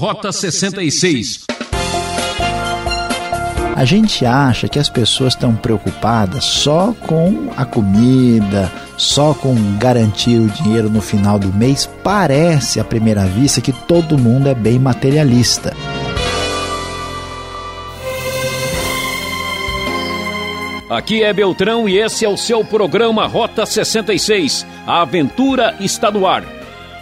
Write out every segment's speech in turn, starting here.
Rota 66. A gente acha que as pessoas estão preocupadas só com a comida, só com garantir o dinheiro no final do mês. Parece à primeira vista que todo mundo é bem materialista. Aqui é Beltrão e esse é o seu programa Rota 66. A aventura está no ar.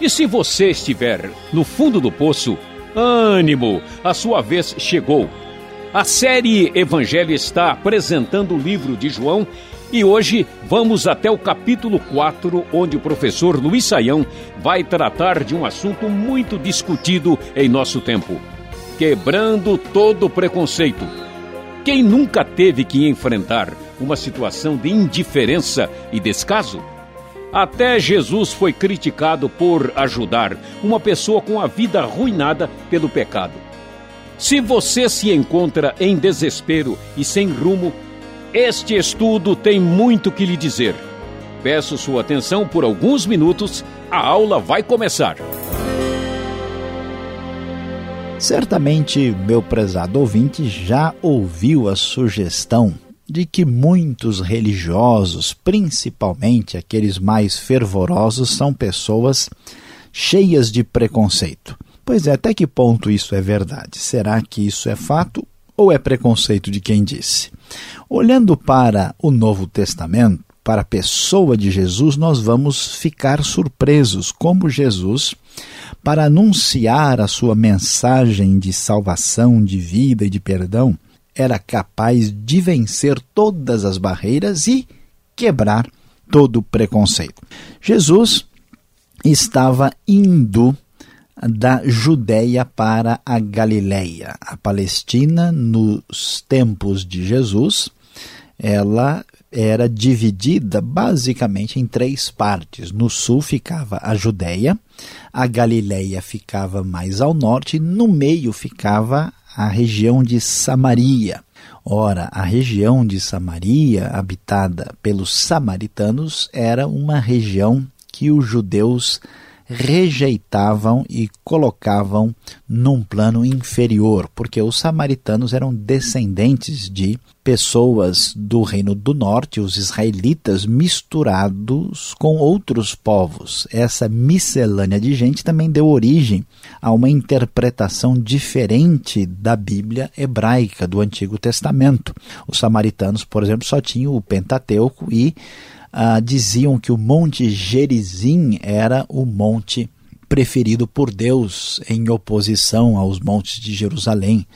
E se você estiver no fundo do poço, ânimo, a sua vez chegou. A série Evangelho está apresentando o livro de João e hoje vamos até o capítulo 4, onde o professor Luiz Saião vai tratar de um assunto muito discutido em nosso tempo: quebrando todo preconceito. Quem nunca teve que enfrentar uma situação de indiferença e descaso? Até Jesus foi criticado por ajudar uma pessoa com a vida arruinada pelo pecado. Se você se encontra em desespero e sem rumo, este estudo tem muito que lhe dizer. Peço sua atenção por alguns minutos, a aula vai começar. Certamente, meu prezado ouvinte já ouviu a sugestão de que muitos religiosos, principalmente aqueles mais fervorosos, são pessoas cheias de preconceito. Pois é, até que ponto isso é verdade? Será que isso é fato ou é preconceito de quem disse? Olhando para o Novo Testamento, para a pessoa de Jesus, nós vamos ficar surpresos como Jesus para anunciar a sua mensagem de salvação, de vida e de perdão, era capaz de vencer todas as barreiras e quebrar todo preconceito. Jesus estava indo da Judéia para a Galileia. A Palestina, nos tempos de Jesus, ela era dividida basicamente em três partes. No sul ficava a Judéia, a Galileia ficava mais ao norte, no meio ficava a região de Samaria. Ora, a região de Samaria, habitada pelos samaritanos, era uma região que os judeus rejeitavam e colocavam num plano inferior, porque os samaritanos eram descendentes de pessoas do reino do norte, os israelitas, misturados com outros povos. Essa miscelânea de gente também deu origem a uma interpretação diferente da Bíblia hebraica do Antigo Testamento. Os samaritanos, por exemplo, só tinham o Pentateuco e ah, diziam que o Monte Gerizim era o monte preferido por Deus em oposição aos montes de Jerusalém.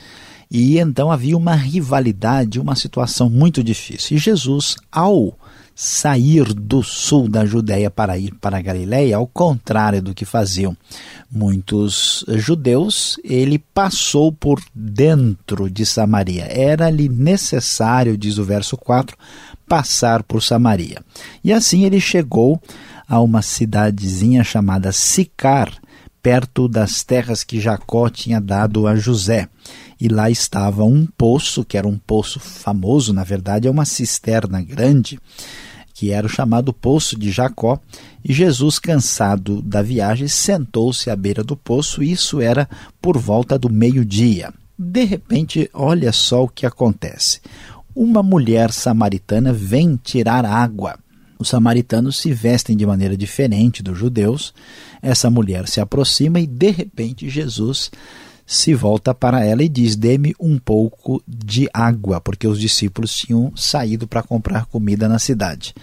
E então havia uma rivalidade, uma situação muito difícil. E Jesus, ao sair do sul da Judéia para ir para a Galiléia, ao contrário do que faziam muitos judeus, ele passou por dentro de Samaria. Era-lhe necessário, diz o verso 4, passar por Samaria. E assim ele chegou a uma cidadezinha chamada Sicar, perto das terras que Jacó tinha dado a José. E lá estava um poço, que era um poço famoso, na verdade é uma cisterna grande, que era o chamado Poço de Jacó, e Jesus, cansado da viagem, sentou-se à beira do poço, e isso era por volta do meio-dia. De repente, olha só o que acontece uma mulher samaritana vem tirar água. Os samaritanos se vestem de maneira diferente dos judeus. Essa mulher se aproxima e, de repente, Jesus se volta para ela e diz: Dê-me um pouco de água, porque os discípulos tinham saído para comprar comida na cidade.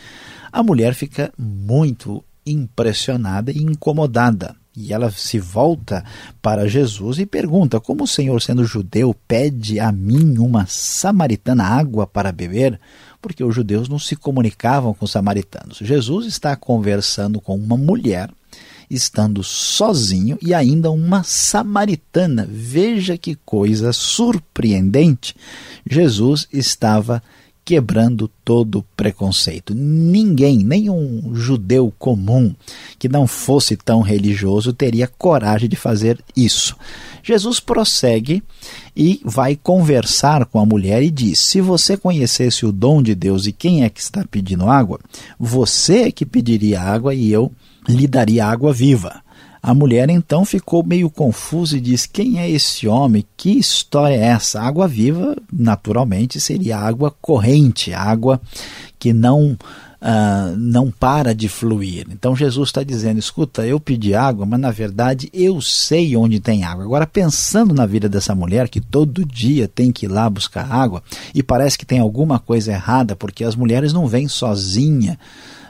A mulher fica muito impressionada e incomodada. E ela se volta para Jesus e pergunta: Como o Senhor, sendo judeu, pede a mim, uma samaritana, água para beber? Porque os judeus não se comunicavam com os samaritanos. Jesus está conversando com uma mulher, estando sozinho, e ainda uma samaritana. Veja que coisa surpreendente! Jesus estava quebrando todo preconceito. Ninguém, nenhum judeu comum que não fosse tão religioso teria coragem de fazer isso. Jesus prossegue e vai conversar com a mulher e diz: Se você conhecesse o dom de Deus e quem é que está pedindo água, você é que pediria água e eu lhe daria água viva. A mulher então ficou meio confusa e diz: Quem é esse homem? Que história é essa? Água viva, naturalmente, seria água corrente, água que não uh, não para de fluir. Então Jesus está dizendo: escuta, eu pedi água, mas na verdade eu sei onde tem água. Agora, pensando na vida dessa mulher que todo dia tem que ir lá buscar água e parece que tem alguma coisa errada, porque as mulheres não vêm sozinha.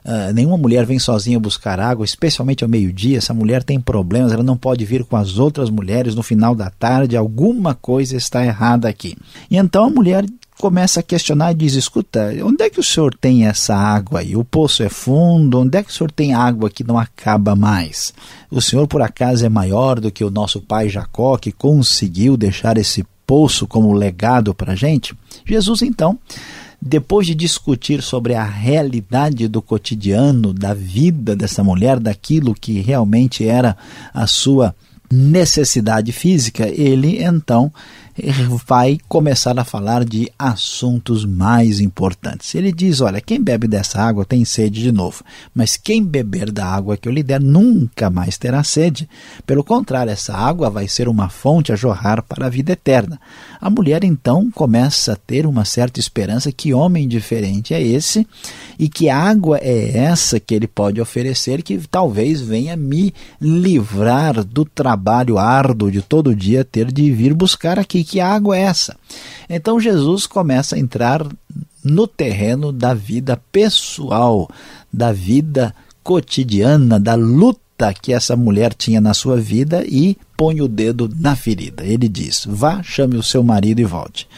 Uh, nenhuma mulher vem sozinha buscar água, especialmente ao meio-dia. Essa mulher tem problemas, ela não pode vir com as outras mulheres no final da tarde. Alguma coisa está errada aqui. E então a mulher começa a questionar e diz: Escuta, onde é que o senhor tem essa água aí? O poço é fundo, onde é que o senhor tem água que não acaba mais? O senhor, por acaso, é maior do que o nosso pai Jacó, que conseguiu deixar esse poço como legado para a gente? Jesus, então. Depois de discutir sobre a realidade do cotidiano, da vida dessa mulher, daquilo que realmente era a sua necessidade física, ele então vai começar a falar de assuntos mais importantes. Ele diz: Olha, quem bebe dessa água tem sede de novo, mas quem beber da água que eu lhe der nunca mais terá sede. Pelo contrário, essa água vai ser uma fonte a jorrar para a vida eterna. A mulher então começa a ter uma certa esperança que homem diferente é esse e que água é essa que ele pode oferecer que talvez venha me livrar do trabalho árduo de todo dia ter de vir buscar aqui que água é essa? Então Jesus começa a entrar no terreno da vida pessoal, da vida cotidiana, da luta que essa mulher tinha na sua vida e põe o dedo na ferida. Ele diz: Vá, chame o seu marido e volte.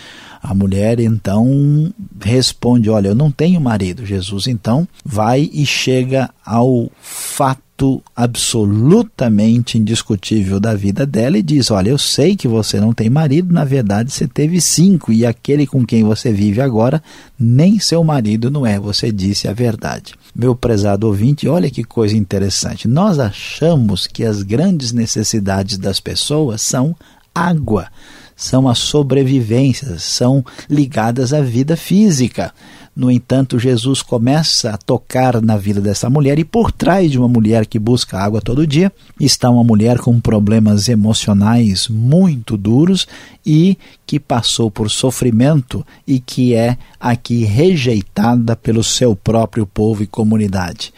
A mulher então responde: Olha, eu não tenho marido. Jesus então vai e chega ao fato fato absolutamente indiscutível da vida dela e diz: Olha, eu sei que você não tem marido, na verdade você teve cinco, e aquele com quem você vive agora nem seu marido não é, você disse a verdade. Meu prezado ouvinte, olha que coisa interessante. Nós achamos que as grandes necessidades das pessoas são água, são a sobrevivência, são ligadas à vida física. No entanto, Jesus começa a tocar na vida dessa mulher e por trás de uma mulher que busca água todo dia está uma mulher com problemas emocionais muito duros e que passou por sofrimento e que é aqui rejeitada pelo seu próprio povo e comunidade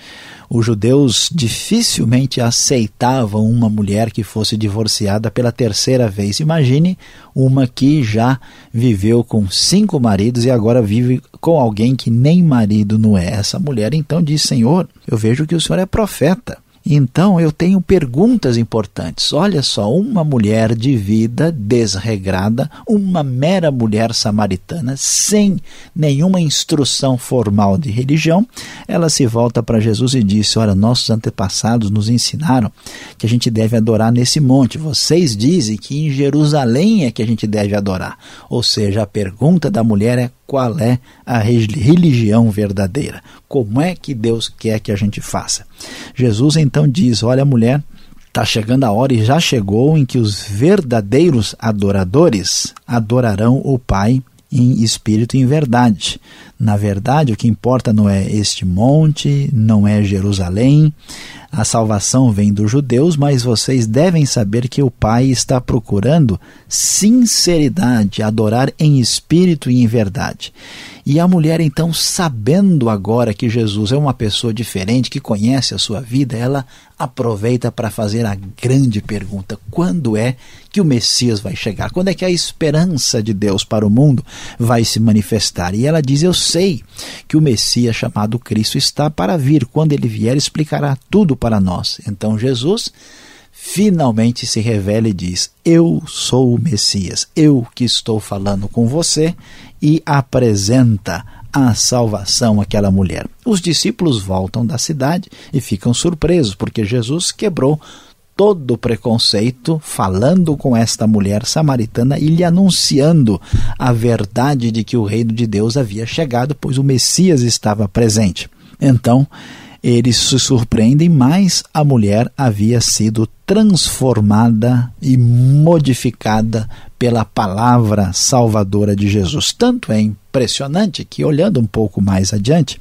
os judeus dificilmente aceitavam uma mulher que fosse divorciada pela terceira vez. Imagine uma que já viveu com cinco maridos e agora vive com alguém que nem marido não é. Essa mulher então diz: Senhor, eu vejo que o senhor é profeta. Então eu tenho perguntas importantes. Olha só, uma mulher de vida desregrada, uma mera mulher samaritana, sem nenhuma instrução formal de religião, ela se volta para Jesus e diz: Olha, nossos antepassados nos ensinaram que a gente deve adorar nesse monte. Vocês dizem que em Jerusalém é que a gente deve adorar. Ou seja, a pergunta da mulher é qual é a religião verdadeira. Como é que Deus quer que a gente faça? Jesus então diz: Olha, mulher, está chegando a hora e já chegou em que os verdadeiros adoradores adorarão o Pai em espírito e em verdade. Na verdade, o que importa não é este monte, não é Jerusalém. A salvação vem dos judeus, mas vocês devem saber que o Pai está procurando sinceridade, adorar em espírito e em verdade. E a mulher, então, sabendo agora que Jesus é uma pessoa diferente, que conhece a sua vida, ela aproveita para fazer a grande pergunta: quando é que o Messias vai chegar? Quando é que a esperança de Deus para o mundo vai se manifestar? E ela diz: Eu sei que o Messias chamado Cristo está para vir. Quando ele vier, explicará tudo para nós. Então Jesus finalmente se revela e diz: Eu sou o Messias, eu que estou falando com você, e apresenta a salvação àquela mulher. Os discípulos voltam da cidade e ficam surpresos, porque Jesus quebrou todo o preconceito, falando com esta mulher samaritana e lhe anunciando a verdade de que o reino de Deus havia chegado, pois o Messias estava presente. Então, eles se surpreendem, mas a mulher havia sido transformada e modificada pela palavra salvadora de Jesus. Tanto é impressionante que, olhando um pouco mais adiante,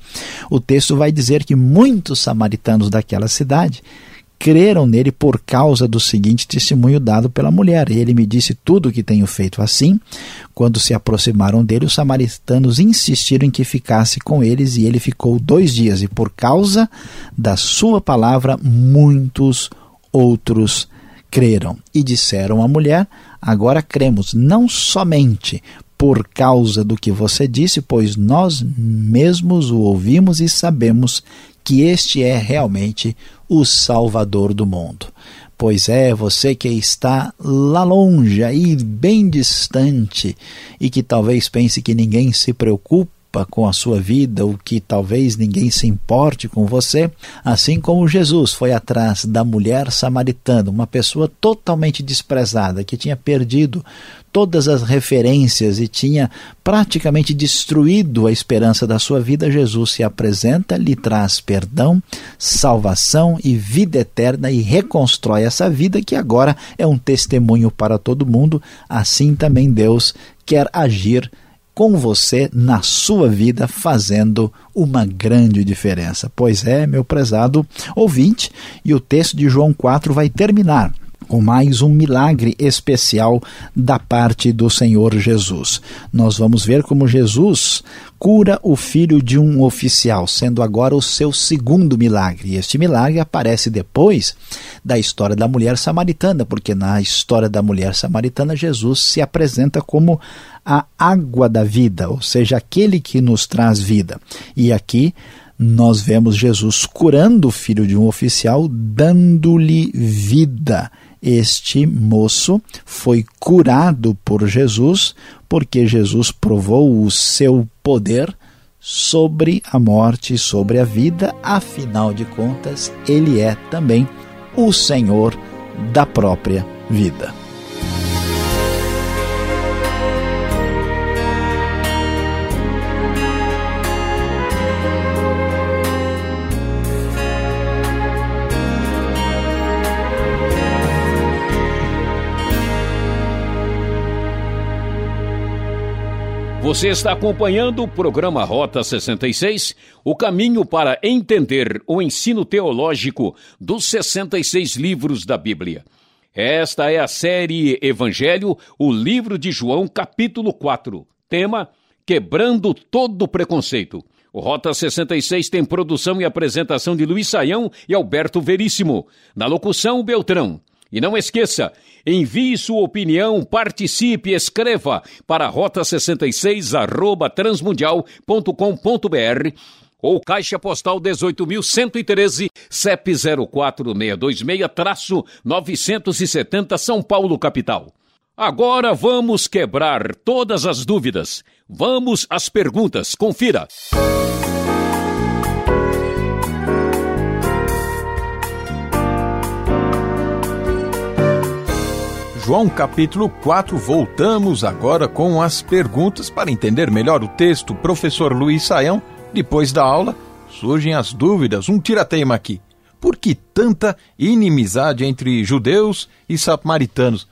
o texto vai dizer que muitos samaritanos daquela cidade creram nele por causa do seguinte testemunho dado pela mulher. Ele me disse tudo o que tenho feito assim. Quando se aproximaram dele, os samaritanos insistiram em que ficasse com eles e ele ficou dois dias. E por causa da sua palavra, muitos outros creram. E disseram à mulher: Agora cremos, não somente por causa do que você disse, pois nós mesmos o ouvimos e sabemos que este é realmente o Salvador do mundo. Pois é, você que está lá longe, aí bem distante, e que talvez pense que ninguém se preocupa com a sua vida, ou que talvez ninguém se importe com você, assim como Jesus foi atrás da mulher samaritana, uma pessoa totalmente desprezada, que tinha perdido todas as referências e tinha praticamente destruído a esperança da sua vida, Jesus se apresenta, lhe traz perdão, salvação e vida eterna e reconstrói essa vida que agora é um testemunho para todo mundo. Assim também Deus quer agir com você na sua vida, fazendo uma grande diferença. Pois é, meu prezado ouvinte, e o texto de João 4 vai terminar com mais um milagre especial da parte do Senhor Jesus. Nós vamos ver como Jesus cura o filho de um oficial, sendo agora o seu segundo milagre. Este milagre aparece depois da história da mulher samaritana, porque na história da mulher samaritana, Jesus se apresenta como a água da vida, ou seja, aquele que nos traz vida. E aqui nós vemos Jesus curando o filho de um oficial, dando-lhe vida. Este moço foi curado por Jesus, porque Jesus provou o seu poder sobre a morte e sobre a vida, afinal de contas, ele é também o Senhor da própria vida. Você está acompanhando o programa Rota 66, o caminho para entender o ensino teológico dos 66 livros da Bíblia. Esta é a série Evangelho, o livro de João, capítulo 4. Tema: Quebrando todo preconceito. O Rota 66 tem produção e apresentação de Luiz Saião e Alberto Veríssimo. Na locução, Beltrão. E não esqueça, envie sua opinião, participe, escreva para rota66 arroba transmundial.com.br ou Caixa Postal 18.113, CEP 04626-970 São Paulo, capital. Agora vamos quebrar todas as dúvidas. Vamos às perguntas. Confira. João capítulo 4, voltamos agora com as perguntas para entender melhor o texto. Professor Luiz Saião, depois da aula, surgem as dúvidas, um tirateima aqui. Por que tanta inimizade entre judeus e samaritanos?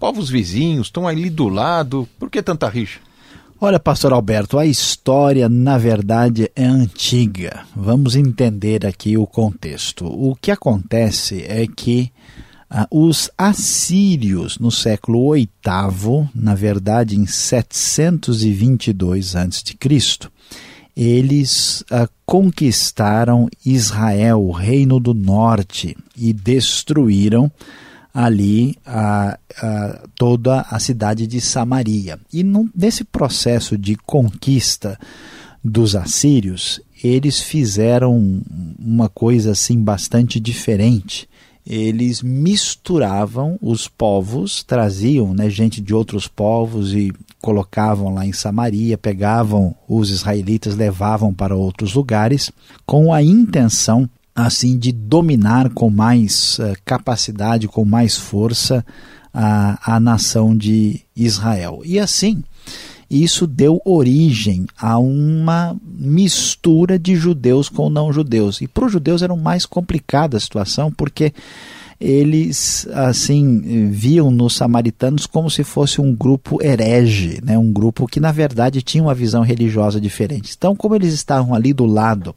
Povos vizinhos estão ali do lado, por que tanta rixa? Olha, pastor Alberto, a história, na verdade, é antiga. Vamos entender aqui o contexto. O que acontece é que os assírios, no século VIII, na verdade em 722 a.C., eles ah, conquistaram Israel, o reino do norte, e destruíram ali a, a, toda a cidade de Samaria. E nesse processo de conquista dos assírios, eles fizeram uma coisa assim bastante diferente eles misturavam os povos, traziam né, gente de outros povos e colocavam lá em Samaria, pegavam os israelitas, levavam para outros lugares, com a intenção assim de dominar com mais uh, capacidade, com mais força a, a nação de Israel. E assim, isso deu origem a uma mistura de judeus com não judeus. E para os judeus era mais complicada a situação, porque eles assim viam nos samaritanos como se fosse um grupo herege, né? um grupo que na verdade tinha uma visão religiosa diferente. Então, como eles estavam ali do lado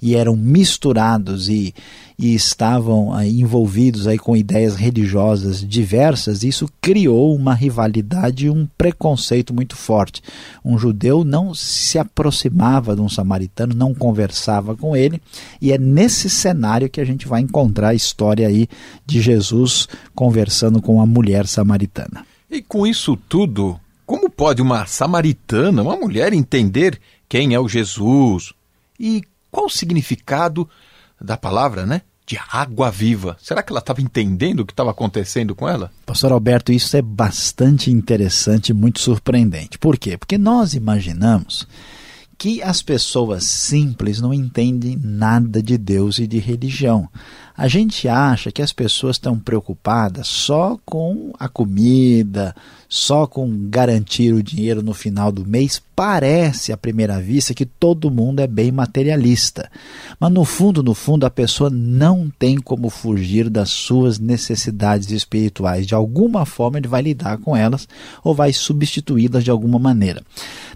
e eram misturados e, e estavam aí, envolvidos aí com ideias religiosas diversas, isso criou uma rivalidade e um preconceito muito forte. Um judeu não se aproximava de um samaritano, não conversava com ele, e é nesse cenário que a gente vai encontrar a história aí de Jesus conversando com a mulher samaritana. E com isso tudo, como pode uma samaritana, uma mulher, entender quem é o Jesus e qual o significado da palavra, né? De água viva. Será que ela estava entendendo o que estava acontecendo com ela? Pastor Alberto, isso é bastante interessante e muito surpreendente. Por quê? Porque nós imaginamos que as pessoas simples não entendem nada de Deus e de religião. A gente acha que as pessoas estão preocupadas só com a comida, só com garantir o dinheiro no final do mês. Parece à primeira vista que todo mundo é bem materialista. Mas no fundo, no fundo, a pessoa não tem como fugir das suas necessidades espirituais. De alguma forma ele vai lidar com elas ou vai substituí-las de alguma maneira.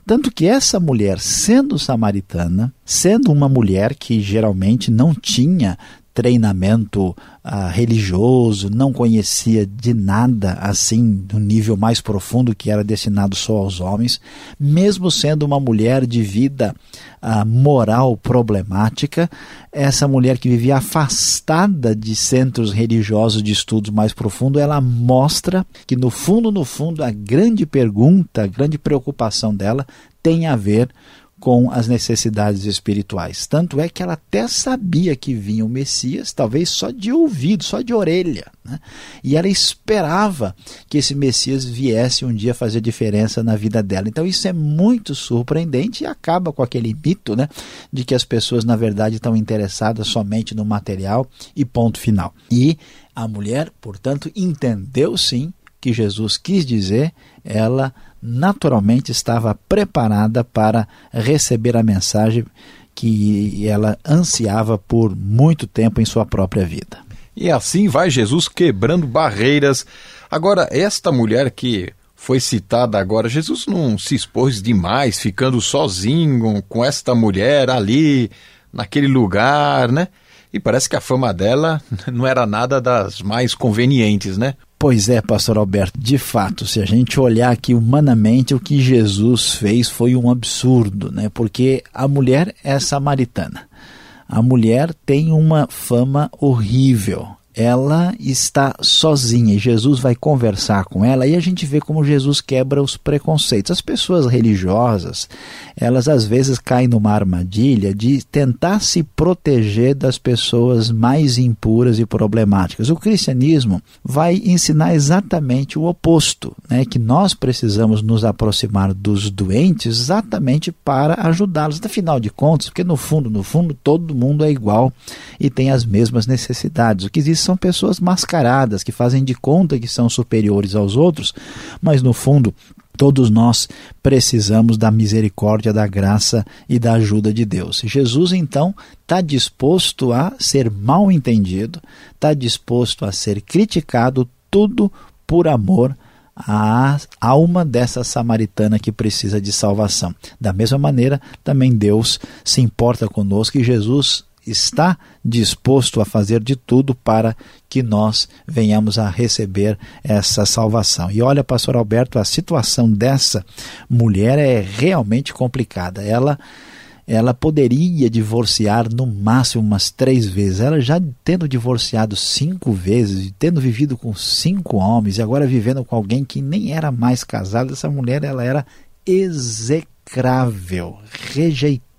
Tanto que essa mulher, sendo samaritana, sendo uma mulher que geralmente não tinha treinamento uh, religioso, não conhecia de nada assim, no nível mais profundo que era destinado só aos homens, mesmo sendo uma mulher de vida uh, moral problemática, essa mulher que vivia afastada de centros religiosos de estudos mais profundos, ela mostra que no fundo, no fundo, a grande pergunta, a grande preocupação dela tem a ver com as necessidades espirituais. Tanto é que ela até sabia que vinha o Messias, talvez só de ouvido, só de orelha. Né? E ela esperava que esse Messias viesse um dia fazer diferença na vida dela. Então isso é muito surpreendente e acaba com aquele mito né, de que as pessoas, na verdade, estão interessadas somente no material e ponto final. E a mulher, portanto, entendeu sim que Jesus quis dizer, ela naturalmente estava preparada para receber a mensagem que ela ansiava por muito tempo em sua própria vida. E assim vai Jesus quebrando barreiras. Agora, esta mulher que foi citada agora, Jesus não se expôs demais, ficando sozinho com esta mulher ali, naquele lugar, né? E parece que a fama dela não era nada das mais convenientes, né? Pois é, pastor Alberto, de fato, se a gente olhar aqui humanamente, o que Jesus fez foi um absurdo, né? Porque a mulher é samaritana. A mulher tem uma fama horrível ela está sozinha e Jesus vai conversar com ela e a gente vê como Jesus quebra os preconceitos. As pessoas religiosas, elas às vezes caem numa armadilha de tentar se proteger das pessoas mais impuras e problemáticas. O cristianismo vai ensinar exatamente o oposto, né? que nós precisamos nos aproximar dos doentes exatamente para ajudá-los. Afinal de contas, porque no fundo, no fundo, todo mundo é igual e tem as mesmas necessidades. O que existe são pessoas mascaradas, que fazem de conta que são superiores aos outros, mas no fundo Todos nós precisamos da misericórdia, da graça e da ajuda de Deus. Jesus, então, está disposto a ser mal entendido, está disposto a ser criticado, tudo por amor à alma dessa samaritana que precisa de salvação. Da mesma maneira, também Deus se importa conosco e Jesus está disposto a fazer de tudo para que nós venhamos a receber essa salvação. E olha, pastor Alberto, a situação dessa mulher é realmente complicada. Ela ela poderia divorciar no máximo umas três vezes. Ela já tendo divorciado cinco vezes, tendo vivido com cinco homens e agora vivendo com alguém que nem era mais casado, essa mulher ela era execrável, rejeitada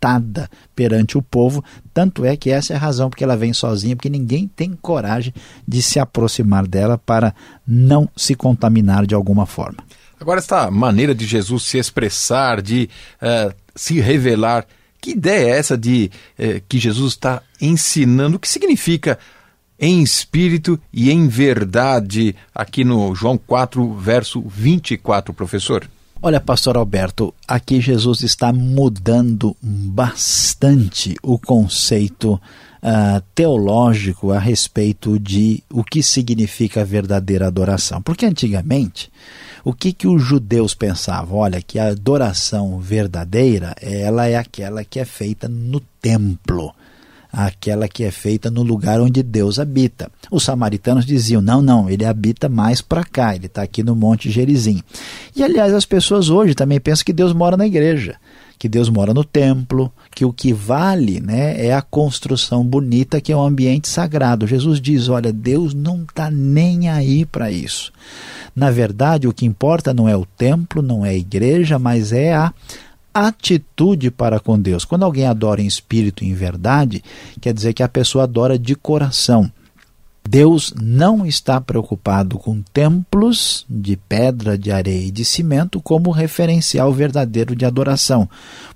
perante o povo, tanto é que essa é a razão porque ela vem sozinha, porque ninguém tem coragem de se aproximar dela para não se contaminar de alguma forma. Agora, esta maneira de Jesus se expressar, de uh, se revelar, que ideia é essa de uh, que Jesus está ensinando? O que significa em espírito e em verdade aqui no João 4, verso 24, professor? Olha, pastor Alberto, aqui Jesus está mudando bastante o conceito uh, teológico a respeito de o que significa verdadeira adoração. Porque antigamente, o que, que os judeus pensavam? Olha, que a adoração verdadeira ela é aquela que é feita no templo aquela que é feita no lugar onde Deus habita. Os samaritanos diziam: não, não, ele habita mais para cá, ele está aqui no Monte Gerizim. E aliás, as pessoas hoje também pensam que Deus mora na igreja que Deus mora no templo, que o que vale né, é a construção bonita que é o um ambiente sagrado. Jesus diz: olha, Deus não está nem aí para isso. Na verdade, o que importa não é o templo, não é a igreja, mas é a atitude para com Deus. Quando alguém adora em espírito e em verdade, quer dizer que a pessoa adora de coração. Deus não está preocupado com templos de pedra, de areia e de cimento como referencial verdadeiro de adoração.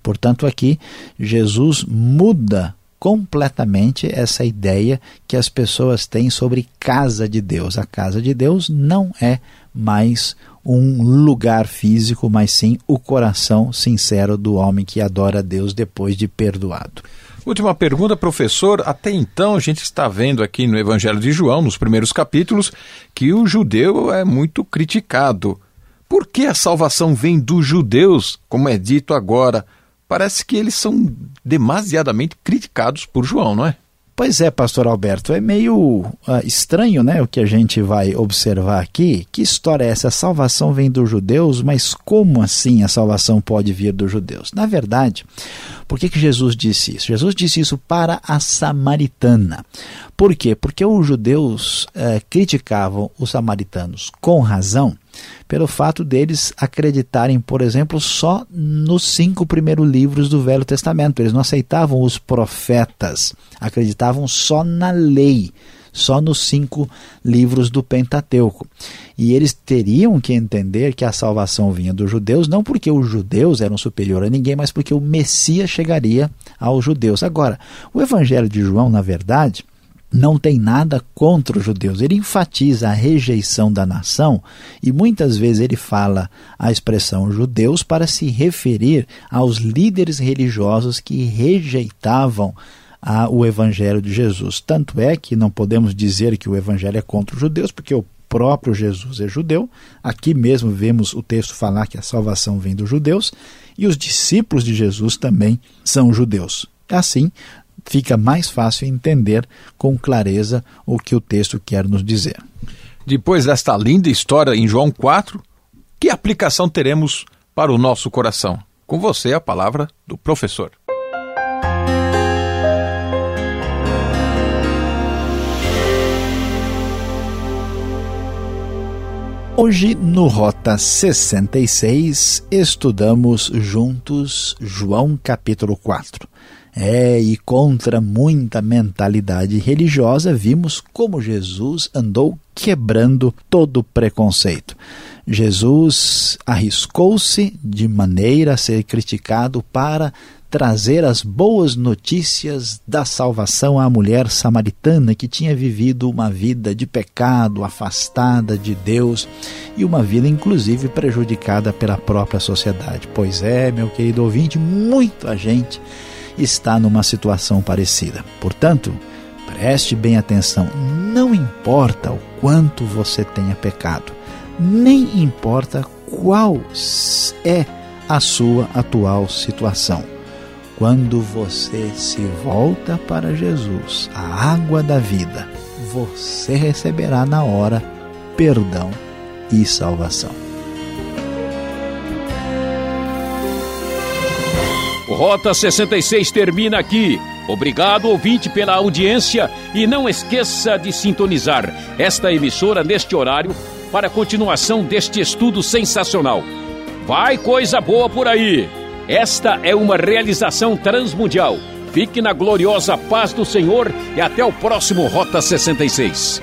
Portanto, aqui Jesus muda completamente essa ideia que as pessoas têm sobre casa de Deus. A casa de Deus não é mais um lugar físico, mas sim o coração sincero do homem que adora Deus depois de perdoado. Última pergunta, professor. Até então a gente está vendo aqui no Evangelho de João, nos primeiros capítulos, que o judeu é muito criticado. Por que a salvação vem dos judeus, como é dito agora? Parece que eles são demasiadamente criticados por João, não é? Pois é, pastor Alberto, é meio uh, estranho né, o que a gente vai observar aqui. Que história é essa? A salvação vem dos judeus, mas como assim a salvação pode vir dos judeus? Na verdade, por que, que Jesus disse isso? Jesus disse isso para a samaritana. Por quê? Porque os judeus uh, criticavam os samaritanos com razão pelo fato deles acreditarem, por exemplo, só nos cinco primeiros livros do Velho Testamento. Eles não aceitavam os profetas, acreditavam só na lei, só nos cinco livros do Pentateuco. E eles teriam que entender que a salvação vinha dos judeus, não porque os judeus eram superiores a ninguém, mas porque o Messias chegaria aos judeus. Agora, o Evangelho de João, na verdade, não tem nada contra os judeus. Ele enfatiza a rejeição da nação e muitas vezes ele fala a expressão judeus para se referir aos líderes religiosos que rejeitavam a, o evangelho de Jesus. Tanto é que não podemos dizer que o evangelho é contra os judeus, porque o próprio Jesus é judeu. Aqui mesmo vemos o texto falar que a salvação vem dos judeus e os discípulos de Jesus também são judeus. Assim, fica mais fácil entender com clareza o que o texto quer nos dizer. Depois desta linda história em João 4, que aplicação teremos para o nosso coração? Com você a palavra do professor. Hoje, no Rota 66, estudamos juntos João capítulo 4. É, e contra muita mentalidade religiosa, vimos como Jesus andou quebrando todo preconceito. Jesus arriscou-se de maneira a ser criticado para trazer as boas notícias da salvação à mulher samaritana que tinha vivido uma vida de pecado, afastada de Deus e uma vida inclusive prejudicada pela própria sociedade. Pois é, meu querido ouvinte, muita gente está numa situação parecida. Portanto, preste bem atenção: não importa o quanto você tenha pecado, nem importa qual é a sua atual situação. Quando você se volta para Jesus, a água da vida, você receberá na hora perdão e salvação. Rota 66 termina aqui. Obrigado, ouvinte, pela audiência e não esqueça de sintonizar esta emissora neste horário para a continuação deste estudo sensacional. Vai coisa boa por aí! Esta é uma realização transmundial. Fique na gloriosa paz do Senhor e até o próximo Rota 66.